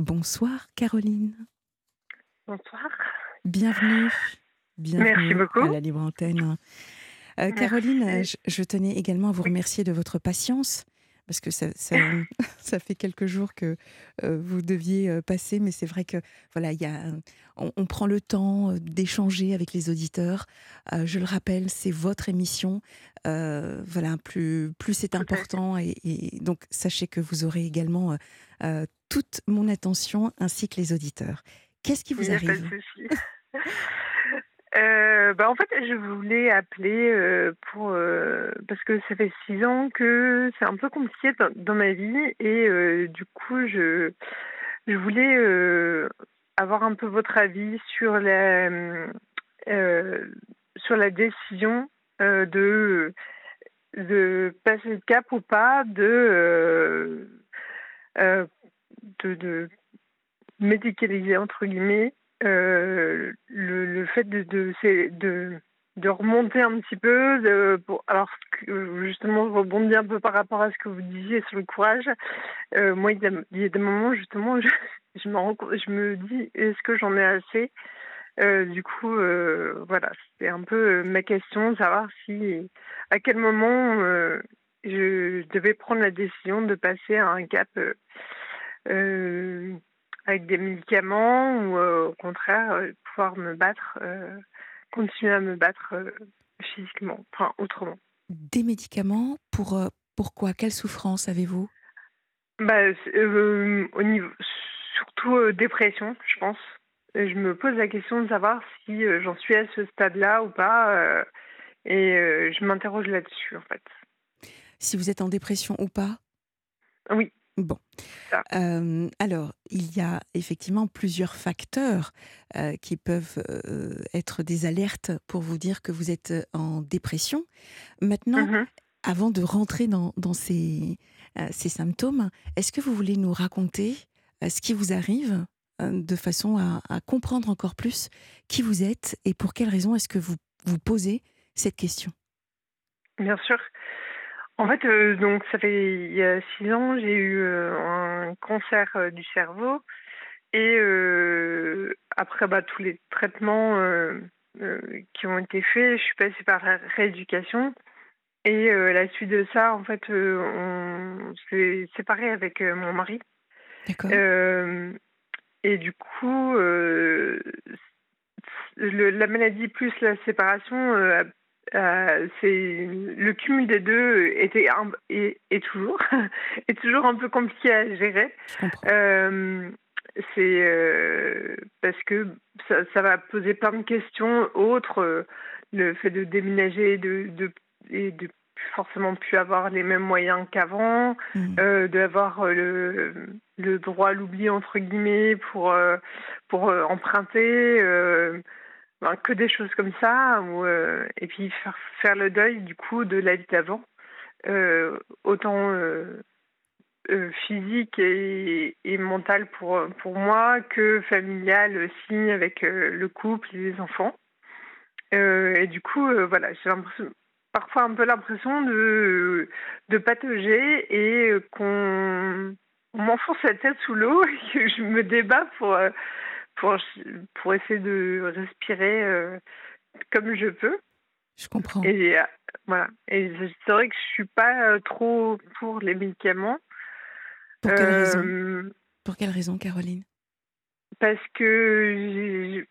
Bonsoir Caroline. Bonsoir. Bienvenue. Bienvenue Merci beaucoup. à la Libre Antenne. Euh, Caroline, je, je tenais également à vous remercier de votre patience parce que ça, ça, ça fait quelques jours que euh, vous deviez euh, passer, mais c'est vrai que voilà, il y a, on, on prend le temps euh, d'échanger avec les auditeurs. Euh, je le rappelle, c'est votre émission. Euh, voilà, plus, plus c'est important et, et donc sachez que vous aurez également toute mon attention ainsi que les auditeurs. Qu'est-ce qui vous arrive? Euh, bah, en fait, je voulais appeler euh, pour euh, parce que ça fait six ans que c'est un peu compliqué dans, dans ma vie et euh, du coup, je je voulais euh, avoir un peu votre avis sur la euh, sur la décision de de passer le cap ou pas de de, de médicaliser entre guillemets euh, le, fait de remonter un petit peu alors justement je rebondis un peu par rapport à ce que vous disiez sur le courage. Euh, moi il y, a, des moments justement je, je me dis est-ce que j'en ai assez? Euh, du coup voilà c'est un peu ma question savoir si à quel moment je devais prendre la décision de passer à un cap avec des médicaments ou euh, au contraire euh, pouvoir me battre, euh, continuer à me battre physiquement, enfin autrement. Des médicaments pour pourquoi? Quelle souffrance avez-vous? Bah, c'est, au niveau, surtout dépression, je pense. Je me pose la question de savoir si j'en suis à ce stade-là ou pas, et je m'interroge là-dessus en fait. Si vous êtes en dépression ou pas? Oui. Bon. Euh, alors, il y a effectivement plusieurs facteurs euh, qui peuvent euh, être des alertes pour vous dire que vous êtes en dépression. Maintenant, Mhm. avant de rentrer dans, dans ces, ces symptômes, est-ce que vous voulez nous raconter ce qui vous arrive de façon à, à comprendre encore plus qui vous êtes et pour quelles raisons est-ce que vous vous posez cette question? Bien sûr. En fait, euh, donc ça fait il y a six ans, j'ai eu euh, un cancer euh, du cerveau. Et après bah, tous les traitements qui ont été faits, je suis passée par la rééducation. Et euh, à la suite de ça, en fait, euh, on s'est séparé avec euh, mon mari. D'accord. Et du coup, le- la maladie plus la séparation, euh, c'est le cumul des deux était un- est, est toujours est toujours un peu compliqué à gérer. Euh, c'est euh, parce que ça, ça va poser plein de questions autres, le fait de déménager, de, de et de forcément plus avoir les mêmes moyens qu'avant, Mhm. euh, d'avoir le, le droit à l'oubli entre guillemets pour euh, pour emprunter euh, que des choses comme ça ou euh, et puis faire faire le deuil du coup de la vie d'avant. Euh, autant euh, physique et, et mental pour pour moi que familial aussi avec le couple et les enfants. Et du coup voilà j'ai parfois un peu l'impression de de patauger et qu'on on m'enfonce la tête sous l'eau et que je me débat pour pour pour essayer de respirer euh, comme je peux. Je comprends. et euh, voilà. Et c'est vrai que je suis pas euh, trop pour les médicaments. Pour quelle raison? Pour quelle raison, Caroline? Parce que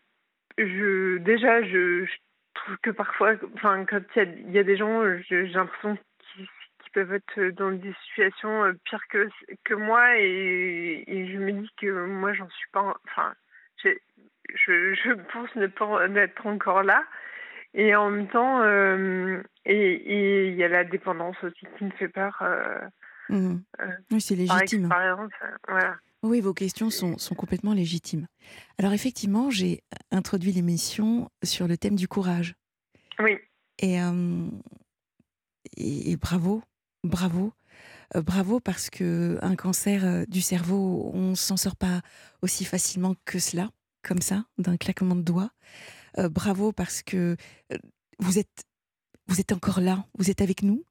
je déjà je, je trouve que parfois enfin quand il y a, il y a des gens j'ai l'impression qu'ils peuvent être dans des situations pires que que moi et, et je me dis que moi j'en suis pas enfin je, je pense ne pas être encore là et en même temps euh, et il y a la dépendance aussi qui me fait peur euh, Mhm. euh, Oui, c'est par légitime. voilà Oui, vos questions sont, sont complètement légitimes. Alors effectivement, j'ai introduit l'émission sur le thème du courage. oui Et, et, et bravo, bravo, Euh, bravo parce que un cancer euh, du cerveau, on s'en sort pas aussi facilement que cela, comme ça, d'un claquement de doigts. Euh, bravo parce que vous êtes, vous êtes encore là, vous êtes avec nous.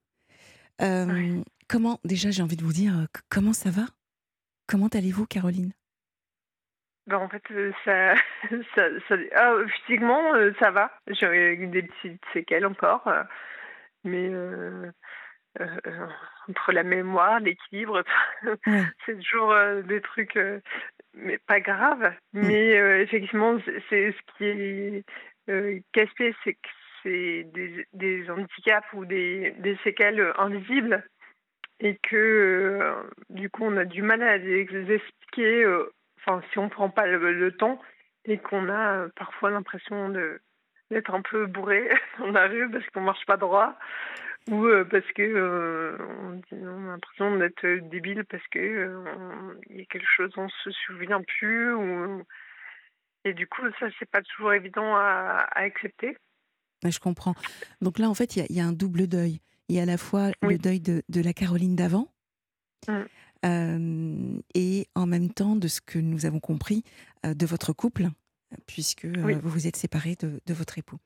Comment, déjà, j'ai envie de vous dire, comment ça va? Comment allez-vous, Caroline? Ben, en fait, ça, ça, ça ah, physiquement, ça va. J'ai des petites séquelles encore, mais entre la mémoire, l'équilibre, c'est toujours des trucs, mais pas graves. Mm. Mais effectivement, c'est ce qui est casse-pied, c'est que c'est des, des, handicaps ou des, des séquelles invisibles et que du coup on a du mal à les expliquer enfin si on prend pas le, temps et qu'on a parfois l'impression de d'être un peu bourré dans la rue parce qu'on marche pas droit ou parce que on, a l'impression d'être débile parce que il y a quelque chose on se souvient plus ou et du coup ça c'est pas toujours évident à, accepter. Je comprends. Donc là en fait il y, a un double deuil. Il y a à la fois le deuil de, de la Caroline d'avant mmh. et en même temps, de ce que nous avons compris de votre couple, puisque vous vous êtes séparés de, de votre époux.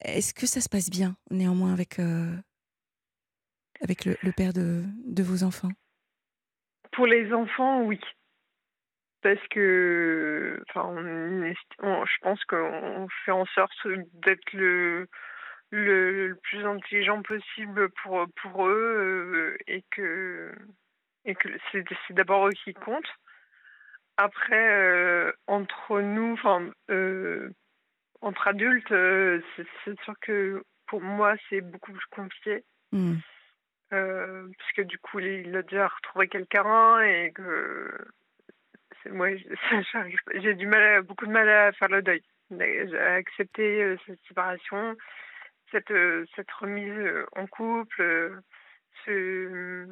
Est-ce que ça se passe bien, néanmoins, avec, avec le, le, père de, de vos enfants? Pour les enfants, oui. Parce que, enfin, je pense qu'on fait en sorte d'être le, le, le, plus intelligent possible pour, pour eux et que et que c'est d'abord eux qui comptent. Après, euh, entre nous, enfin, euh, entre adultes, euh, c'est sûr que pour moi, c'est beaucoup plus compliqué. Hmm. Parce que du coup, il a déjà retrouvé quelqu'un et que moi, j'ai du mal, beaucoup de mal à faire le deuil, à accepter cette séparation, cette, cette remise en couple, ce,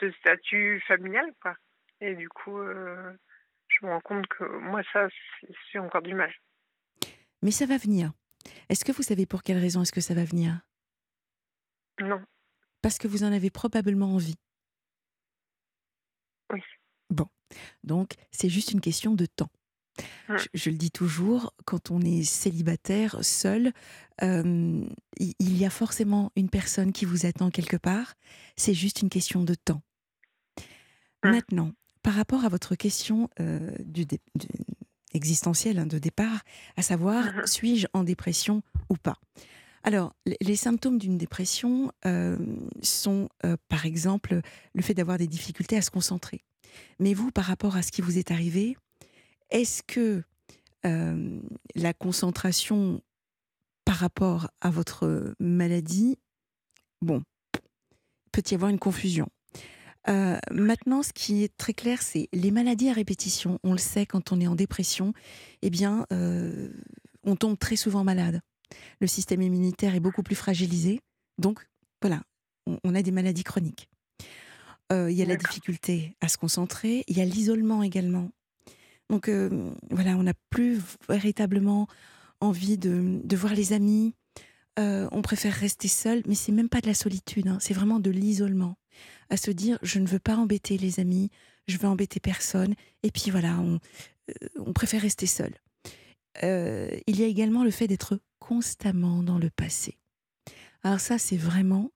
ce statut familial, quoi. Et du coup, euh, je me rends compte que moi, ça, c'est encore du mal. Mais ça va venir. Est-ce que vous savez pour quelle raison est-ce que ça va venir? Non. Parce que vous en avez probablement envie. Oui. Bon. Donc, c'est juste une question de temps. Mmh. Je, le dis toujours, quand on est célibataire, seul, euh, il y a forcément une personne qui vous attend quelque part. C'est juste une question de temps. Mmh. Maintenant, par rapport à votre question euh, du, existentielle hein, de départ, à savoir, mmh suis-je en dépression ou pas? Alors, les symptômes d'une dépression euh, sont, par exemple, le fait d'avoir des difficultés à se concentrer. Mais vous, par rapport à ce qui vous est arrivé, est-ce que la concentration par rapport à votre maladie, bon, peut y avoir une confusion. maintenant, ce qui est très clair, c'est les maladies à répétition. On le sait, quand on est en dépression, eh bien, on tombe très souvent malade. Le système immunitaire est beaucoup plus fragilisé. Donc, voilà, on a des maladies chroniques. Il y a la difficulté à se concentrer, il y a l'isolement également. Donc voilà, on n'a plus véritablement envie de, de voir les amis. on préfère rester seul, mais c'est même pas de la solitude, hein, c'est vraiment de l'isolement. À se dire, je ne veux pas embêter les amis, je veux embêter personne, et puis voilà, on, on préfère rester seul. Il y a également le fait d'être constamment dans le passé. Alors ça, c'est vraiment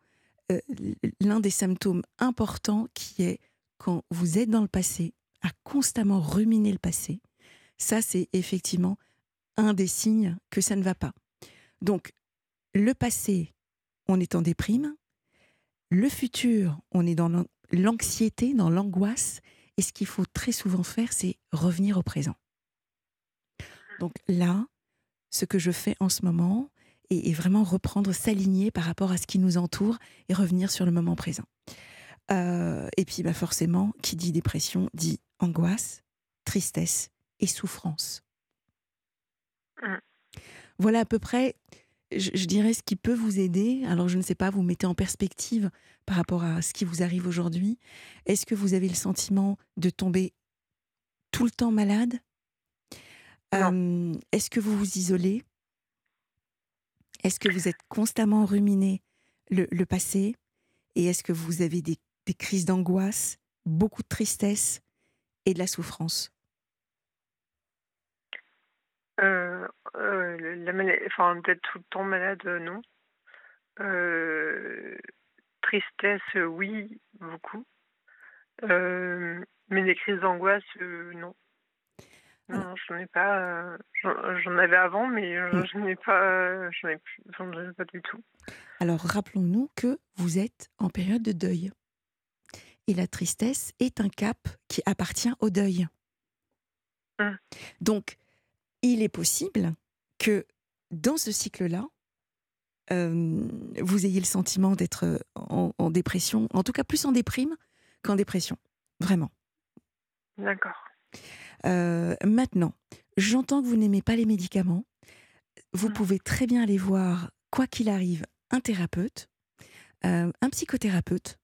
l'un des symptômes importants qui est quand vous êtes dans le passé, à constamment ruminer le passé, ça c'est effectivement un des signes que ça ne va pas. Donc, le passé, on est en déprime. Le futur, on est dans l'anxiété, dans l'angoisse. Et ce qu'il faut très souvent faire, c'est revenir au présent. Donc là, ce que je fais en ce moment est, vraiment reprendre, s'aligner par rapport à ce qui nous entoure et revenir sur le moment présent. Euh, et puis, bah forcément, qui dit dépression dit angoisse, tristesse et souffrance. Mmh. Voilà à peu près, je, dirais, ce qui peut vous aider. Alors, je ne sais pas, vous mettez en perspective par rapport à ce qui vous arrive aujourd'hui. Est-ce que vous avez le sentiment de tomber tout le temps malade? Est-ce que vous vous isolez? Est-ce que vous êtes constamment ruminé le, le passé? Et est-ce que vous avez des, des crises d'angoisse, beaucoup de tristesse et de la souffrance? Euh, euh, la enfin, d'être tout le temps malade, euh, non. tristesse, oui, beaucoup. mais des crises d'angoisse, non. Non, je n'en ai pas. J'en avais avant, mais Mm. je n'ai pas. J'en ai plus. J'en ai pas du tout. Alors rappelons-nous que vous êtes en période de deuil. Et la tristesse est un cap qui appartient au deuil. Mm. Donc, il est possible que dans ce cycle-là, euh, vous ayez le sentiment d'être en, en dépression, en tout cas plus en déprime qu'en dépression. Vraiment. D'accord. Euh, maintenant, j'entends que vous n'aimez pas les médicaments. Vous Mm. pouvez très bien aller voir, quoi qu'il arrive, un thérapeute, euh, un psychothérapeute,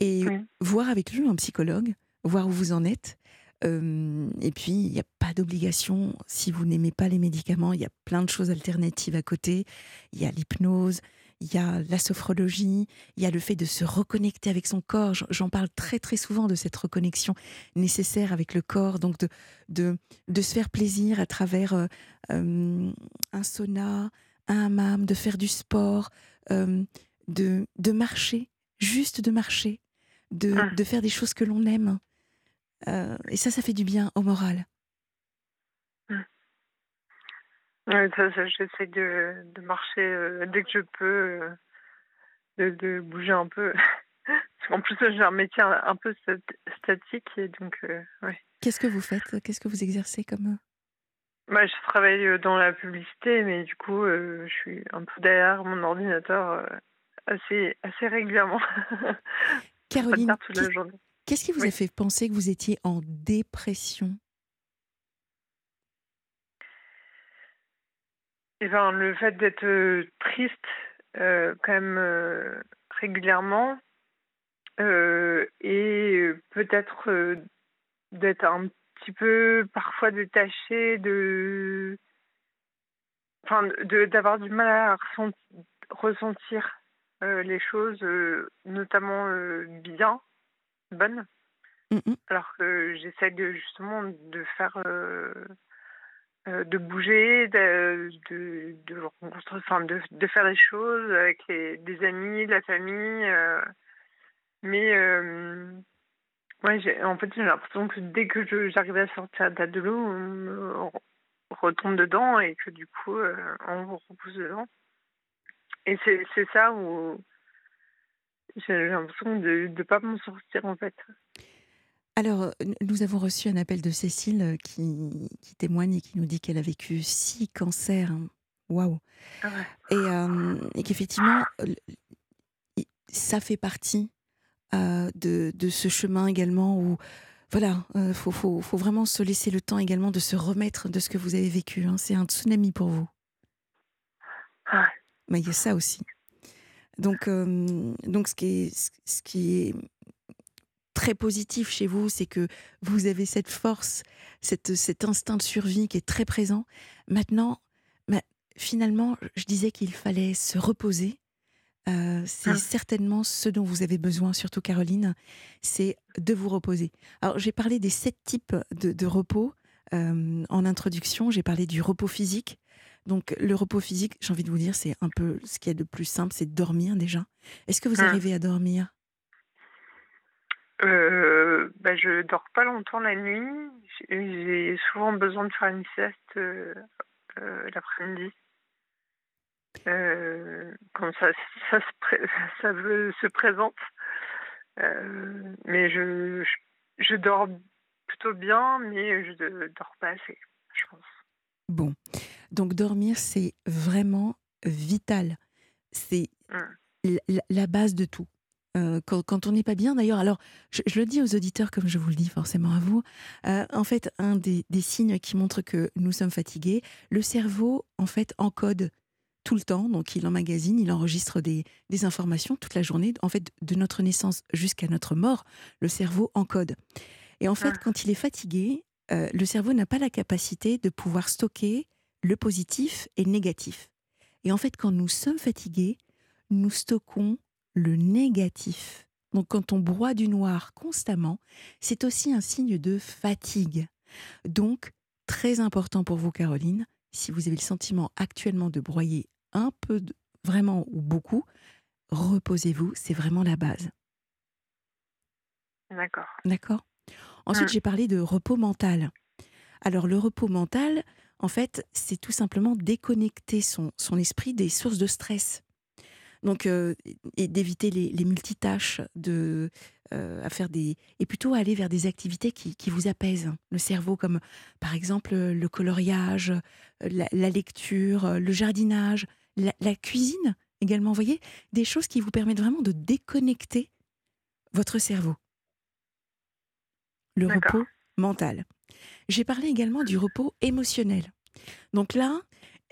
et Oui. voir avec lui un psychologue, voir où vous en êtes. Euh, et puis, il n'y a pas d'obligation, si vous n'aimez pas les médicaments, il y a plein de choses alternatives à côté. Il y a l'hypnose, il y a la sophrologie, il y a le fait de se reconnecter avec son corps. J'en- parle très très souvent de cette reconnexion nécessaire avec le corps, donc de, de, de se faire plaisir à travers euh, euh, un sauna, un hammam, de faire du sport, euh, de, de marcher, juste de marcher, de, Mm. de faire des choses que l'on aime. Et ça, ça fait du bien au moral. Ouais, ça, ça, j'essaie de, de marcher euh, dès que je peux, euh, de, de bouger un peu. Qu'en plus, j'ai un métier un, peu stat- statique, et donc, euh, ouais. Qu'est-ce que vous faites Qu'est-ce que vous exercez comme... Bah, je travaille dans la publicité, mais du coup, euh, je suis un peu derrière mon ordinateur assez, assez régulièrement. Caroline, qu'est-ce qui vous a fait penser que vous étiez en dépression? Eh ben, le fait d'être euh, triste euh, quand même euh, régulièrement euh, et peut-être d'être un petit peu parfois détaché de enfin de d'avoir du mal à ressent- ressentir les choses notamment bien bonnes. Mm, alors que j'essaie justement de faire euh, de bouger, de, de, de enfin de, de faire des choses avec les, des amis, la famille. euh, mais euh, ouais, en fait, j'ai l'impression que dès que j'arrive à sortir de l'eau, on me re- retombe dedans et que du coup, on vous repousse dedans. Et c'est, c'est ça où j'ai l'impression de ne pas m'en sortir en fait. Alors, euh, nous avons reçu un appel de Cécile euh, qui, qui témoigne et qui nous dit qu'elle a vécu six cancers. Waouh Ah ouais. Et, euh, et qu'effectivement, ça fait partie euh, de, de ce chemin également où, voilà, il faut, faut, faut vraiment se laisser le temps également de se remettre de ce que vous avez vécu. hein. C'est un tsunami pour vous. Ah ouais. Mais il y a ça aussi. Donc, euh, donc ce, qui est, ce qui est très positif chez vous, c'est que vous avez cette force, cette, cet instinct de survie qui est très présent. Maintenant, bah, finalement, je disais qu'il fallait se reposer. Euh, c'est Ah. certainement ce dont vous avez besoin, surtout Caroline, c'est de vous reposer. Alors, j'ai parlé des sept types de, de repos euh, en introduction. J'ai parlé du repos physique. Donc, le repos physique, j'ai envie de vous dire, c'est un peu ce qu'il y a de plus simple, c'est dormir déjà. Est-ce que vous Ah. arrivez à dormir? Euh, bah, je dors pas longtemps la nuit. J'ai souvent besoin de faire une sieste euh, euh, l'après-midi. Euh, quand ça, ça, se, ça présente. Mais je, je, je dors plutôt bien, mais je ne dors pas assez, je pense. Bon, donc dormir, c'est vraiment vital. C'est Mm. l- la base de tout. Euh, quand, quand on n'est pas bien, d'ailleurs, alors je, je le dis aux auditeurs comme je vous le dis forcément à vous, euh, en fait, un des, des signes qui montre que nous sommes fatigués, le cerveau, en fait, encode tout le temps, donc il emmagasine, il enregistre des, des informations toute la journée. En fait, de notre naissance jusqu'à notre mort, le cerveau encode. Et en fait, Ah. quand il est fatigué, euh, le cerveau n'a pas la capacité de pouvoir stocker le positif et le négatif. Et en fait, quand nous sommes fatigués, nous stockons le négatif. Donc quand on broie du noir constamment, c'est aussi un signe de fatigue. Donc, très important pour vous, Caroline, si vous avez le sentiment actuellement de broyer un peu, de- vraiment ou beaucoup, reposez-vous, c'est vraiment la base. D'accord. D'accord? Ensuite, j'ai parlé de repos mental. Alors, le repos mental, en fait, c'est tout simplement déconnecter son, son esprit des sources de stress. Donc, et d'éviter les, les, multitâches, de, à faire des, et plutôt aller vers des activités qui, qui, vous apaisent le cerveau, comme par exemple le coloriage, la, lecture, le jardinage, la, la, cuisine également. Vous voyez, des choses qui vous permettent vraiment de déconnecter votre cerveau. Le repos mental. J'ai parlé également du repos émotionnel. Donc là,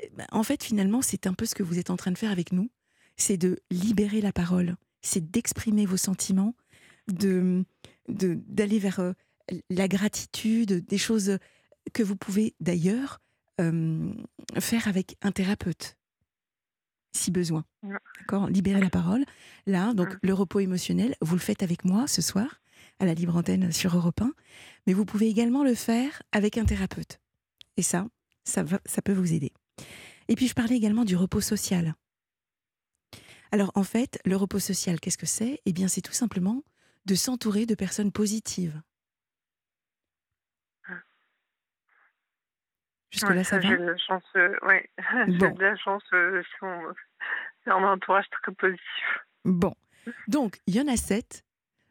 eh ben, en fait, finalement, c'est un peu ce que vous êtes en train de faire avec nous c'est de libérer la parole, c'est d'exprimer vos sentiments, de d'aller vers euh, la gratitude, des choses que vous pouvez d'ailleurs euh, faire avec un thérapeute, si besoin. D'accord? Libérer la parole. Là, donc le repos émotionnel, vous le faites avec moi ce soir à la libre antenne sur Europe 1, mais vous pouvez également le faire avec un thérapeute. Et ça, ça, va, ça peut vous aider. Et puis je parlais également du repos social. Alors en fait, le repos social, qu'est-ce que c'est? Eh bien, c'est tout simplement de s'entourer de personnes positives. Jusque-là, ça, va? J'ai de la chance, euh, ouais. j'ai de la chance, euh, un entourage très positif. Bon, donc il y en a sept,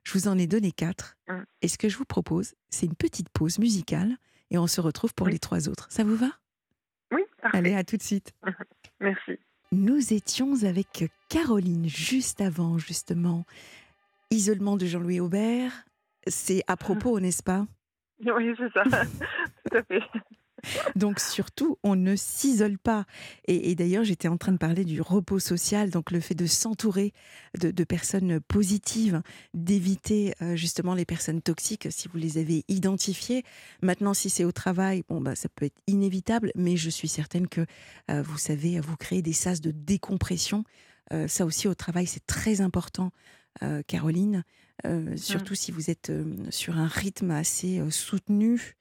je vous en ai donné quatre, mmh. et ce que je vous propose, c'est une petite pause musicale, et on se retrouve pour les trois autres. Ça vous va? Oui, parfait. Allez, à tout de suite. Merci. Nous étions avec Caroline juste avant, justement. Isolement de Jean-Louis Aubert. C'est à propos, n'est-ce pas? Oui, c'est ça. Tout à fait. Donc surtout, on ne s'isole pas. Et, d'ailleurs, j'étais en train de parler du repos social, donc le fait de s'entourer de, personnes positives, d'éviter euh, justement les personnes toxiques si vous les avez identifiées. Maintenant, si c'est au travail, bon, bah, ça peut être inévitable, mais je suis certaine que euh, vous savez, vous créez des sas de décompression. Euh, ça aussi, au travail, c'est très important, Caroline. surtout mmh. si vous êtes sur un rythme assez soutenu,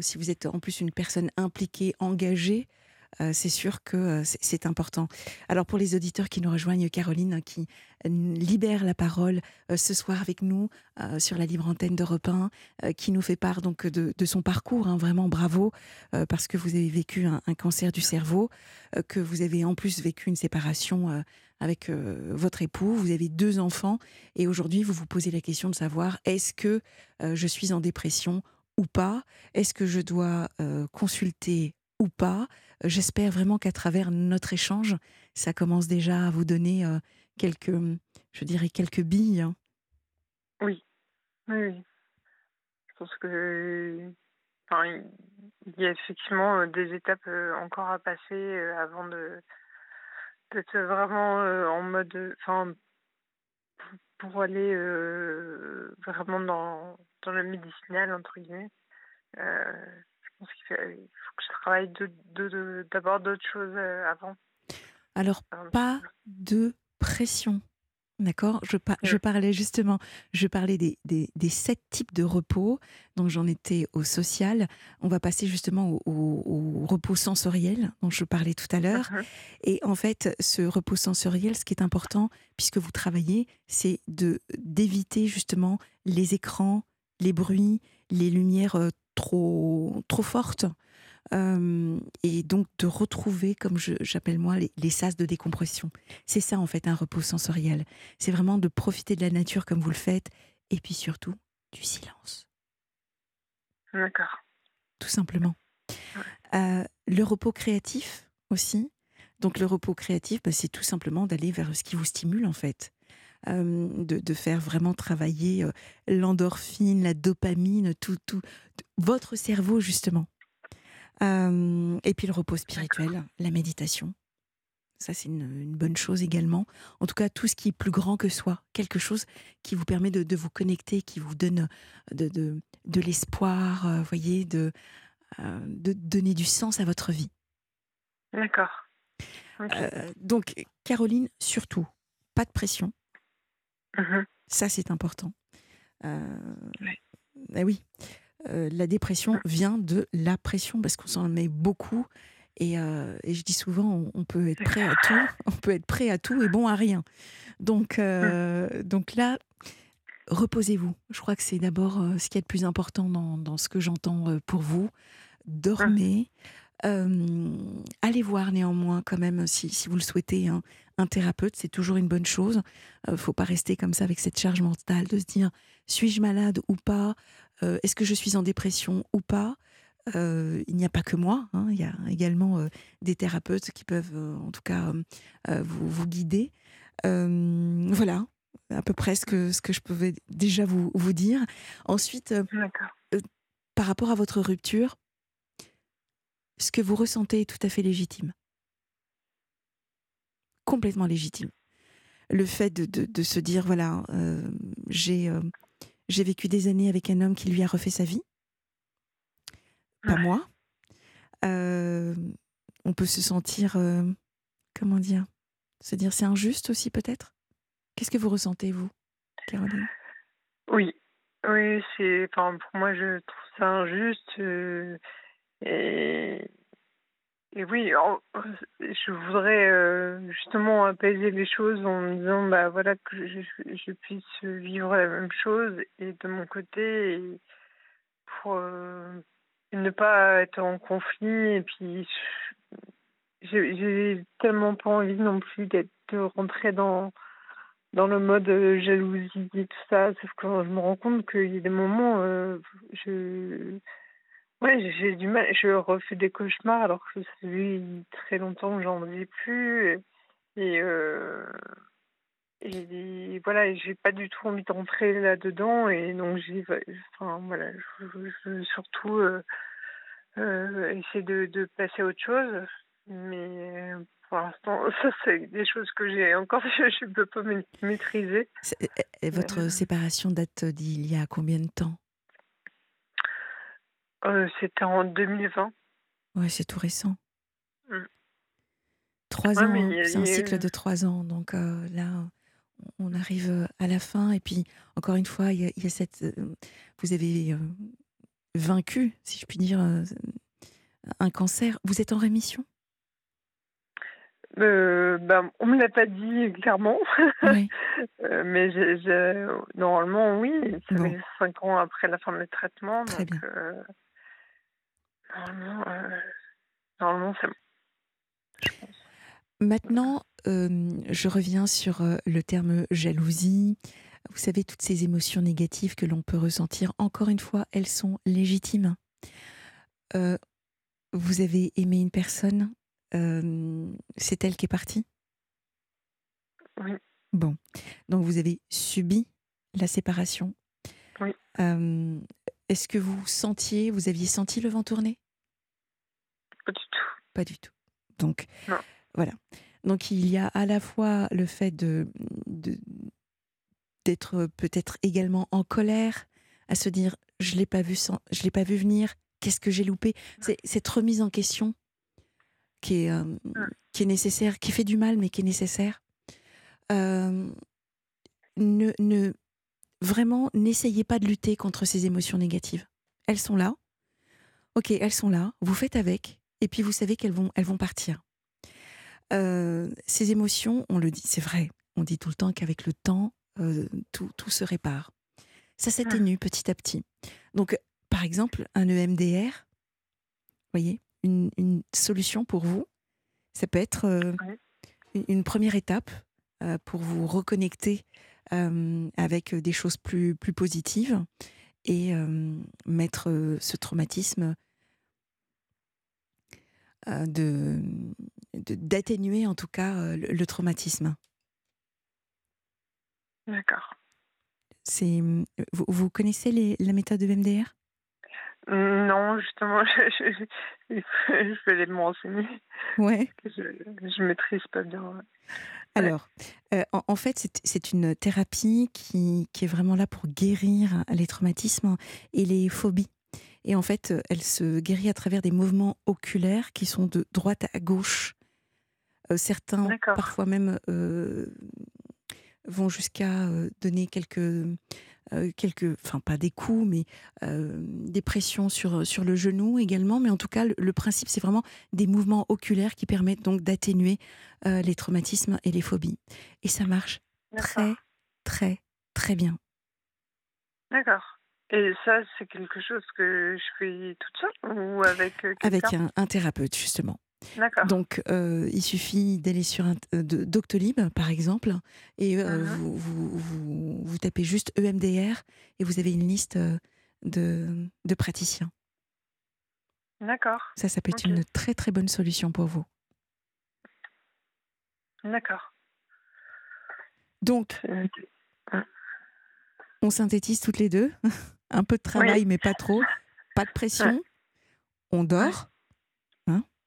si vous êtes en plus une personne impliquée, engagée, euh, c'est sûr que euh, c'est important. Alors pour les auditeurs qui nous rejoignent, Caroline, hein, qui libère la parole ce soir avec nous sur la libre antenne d'Europe 1, qui nous fait part donc de, son parcours, hein, vraiment bravo, parce que vous avez vécu un, cancer du cerveau, que vous avez en plus vécu une séparation avec votre époux, vous avez deux enfants, et aujourd'hui vous vous posez la question de savoir est-ce que je suis en dépression ou pas Est-ce que je dois consulter ou pas? J'espère vraiment qu'à travers notre échange, ça commence déjà à vous donner quelques, je dirais, quelques billes. Oui, oui, Je pense que, enfin, il y a effectivement des étapes encore à passer avant de d'être vraiment en mode, enfin, pour aller vraiment dans dans le médicinal, entre guillemets. Euh, je pense qu'il faut que je travaille d'abord d'autres choses euh, avant. Alors, pas de pression. D'accord je, je, parlais justement, je parlais des, des, des sept types de repos. Donc, j'en étais au social. On va passer justement au, repos sensoriel, dont je parlais tout à l'heure. Uh-huh. Et en fait, ce repos sensoriel, ce qui est important, puisque vous travaillez, c'est d'éviter justement les écrans, les bruits, les lumières euh, trop, trop fortes. Euh, et donc de retrouver, comme j'appelle moi, les, sas de décompression. C'est ça en fait un repos sensoriel. C'est vraiment de profiter de la nature comme vous le faites, et puis surtout du silence. D'accord. Tout simplement. Euh, le repos créatif aussi. Donc le repos créatif, bah, c'est tout simplement d'aller vers ce qui vous stimule en fait. Euh, de, faire vraiment travailler euh, l'endorphine, la dopamine, tout, tout, votre cerveau justement. Euh, et puis le repos spirituel, la méditation. Ça, c'est une, bonne chose également. En tout cas, tout ce qui est plus grand que soi, quelque chose qui vous permet de, vous connecter, qui vous donne de, de, l'espoir, voyez, de, de donner du sens à votre vie. D'accord. donc, Caroline, surtout, pas de pression. Mmh Ça, c'est important. Euh, bah oui, euh, la dépression vient de la pression parce qu'on s'en met beaucoup. Et, euh, et, je dis souvent, on, peut être prêt à tout, on peut être prêt à tout et bon à rien. Donc, mmh. donc là, reposez-vous. Je crois que c'est d'abord ce qui est le plus important dans, ce que j'entends pour vous. Dormez. allez voir néanmoins quand même, si, vous le souhaitez, un thérapeute, c'est toujours une bonne chose. ne faut pas rester comme ça avec cette charge mentale de se dire suis-je malade ou pas? Est-ce que je suis en dépression ou pas? Il n'y a pas que moi, hein, il y a également des thérapeutes qui peuvent, en tout cas, vous, vous, guider. voilà, à peu près ce que, ce que je pouvais déjà vous, vous dire. Ensuite, par rapport à votre rupture, ce que vous ressentez est tout à fait légitime. Complètement légitime. Le fait de, de, se dire, voilà, j'ai j'ai vécu des années avec un homme qui lui a refait sa vie pas moi. Euh, on peut se sentir, euh, comment dire, se dire c'est injuste aussi peut-être? Qu'est-ce que vous ressentez vous, Caroline? Oui, oui, c'est, enfin pour moi je trouve ça injuste euh, et et oui, je voudrais justement apaiser les choses en me disant bah voilà que je, je, puisse vivre la même chose et de mon côté pour ne pas être en conflit. Et puis, j'ai tellement pas envie non plus d'être de rentrer dans dans le mode euh, jalousie et tout ça. Sauf que je me rends compte qu'il y a des moments, euh, je ouais, j'ai du mal. Je refais des cauchemars alors que ça fait très longtemps que j'en ai plus. Et, euh, et voilà, j'ai pas du tout envie de rentrer là-dedans. Et donc, j'ai, enfin, voilà, je, veux surtout euh, euh, essayer de, de, passer à autre chose. Mais pour l'instant, ça, c'est des choses que j'ai encore, je ne peux pas maîtriser. Et votre séparation date d'il y a combien de temps? C'était en 2020. Ouais, c'est tout récent. Mmh. Trois ans, c'est un cycle de trois ans. Donc là, on arrive euh, à la fin et puis encore une fois, il y a, cette, euh, vous avez euh, vaincu, si je puis dire, un cancer. Vous êtes en rémission? Euh, ben, on me l'a pas dit clairement, mais normalement oui. Ça fait cinq ans après la fin de traitement, Très donc bien. Normalement, c'est bon. Je pense. Maintenant, je reviens sur le terme jalousie. Vous savez, toutes ces émotions négatives que l'on peut ressentir, encore une fois, elles sont légitimes. vous avez aimé une personne, c'est elle qui est partie? Oui. Bon, donc vous avez subi la séparation? Oui. Est-ce que vous sentiez, vous aviez senti le vent tourner? Pas du tout. Pas du tout. Donc, non. Voilà. Donc il y a à la fois le fait de d'être peut-être également en colère, à se dire je l'ai pas vu sans, je l'ai pas vu venir, qu'est-ce que j'ai loupé? C'est cette remise en question qui est euh, mmh. qui est nécessaire, qui fait du mal mais qui est nécessaire. Euh, ne, ne vraiment n'essayez pas de lutter contre ces émotions négatives. Elles sont là. Ok, elles sont là. Vous faites avec, et puis vous savez qu'elles vont elles vont partir. Euh, ces émotions, on le dit, c'est vrai, on dit tout le temps qu'avec le temps, euh, tout, tout, se répare. Ça s'atténue petit à petit. Donc, par exemple, un EMDR, vous voyez, une, une, solution pour vous, ça peut être euh, une, première étape pour vous reconnecter avec des choses plus, plus positives et mettre ce traumatisme de d'atténuer en tout cas euh, le, traumatisme. D'accord. C'est vous, vous, connaissez les, la méthode de MDR Non, justement, je, je, vais aller me renseigner. Ouais. Je ne maîtrise pas bien. Alors, euh, en, fait, c'est une thérapie qui, qui, est vraiment là pour guérir les traumatismes et les phobies. Et en fait, elle se guérit à travers des mouvements oculaires qui sont de droite à gauche. Euh, certains, parfois même, euh, vont jusqu'à euh, donner quelques, quelques, enfin pas des coups, mais des pressions sur, sur le genou également. Mais en tout cas, le, principe, c'est vraiment des mouvements oculaires qui permettent donc d'atténuer les traumatismes et les phobies. Et ça marche très, très, très bien. D'accord. Et ça, c'est quelque chose que je fais toute seule ou avec euh, Avec quelqu'un? un, un thérapeute, justement. Donc, euh, il suffit d'aller sur un, euh, de- Doctolib, par exemple, et euh, Mhm. vous, vous, vous, vous tapez juste EMDR et vous avez une liste de, de praticiens. D'accord. Ça, ça peut être une très très bonne solution pour vous. D'accord. Donc, noté. on synthétise toutes les deux. un peu de travail, mais pas trop. Pas de pression. On dort.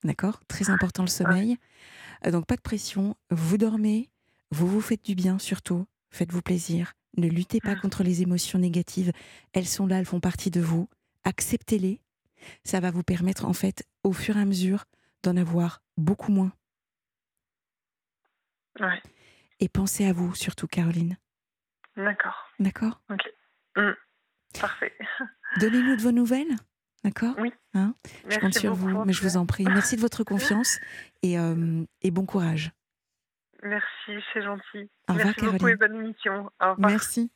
D'accord? Très important le sommeil. Euh, Donc, pas de pression. Vous dormez. Vous vous faites du bien, surtout. Faites-vous plaisir. Ne luttez pas Mhm. contre les émotions négatives. Elles sont là, elles font partie de vous. Acceptez-les. Ça va vous permettre, en fait, au fur et à mesure, d'en avoir beaucoup moins. Ouais. Et pensez à vous, surtout, Caroline. D'accord. D'accord? Parfait. Donnez-nous de vos nouvelles? D'accord Oui. Hein Je compte sur vous, mais je vous en prie. Merci de votre confiance et, euh, et bon courage. Merci, c'est gentil. Au revoir, Merci beaucoup et bonne émission. Au revoir. Merci.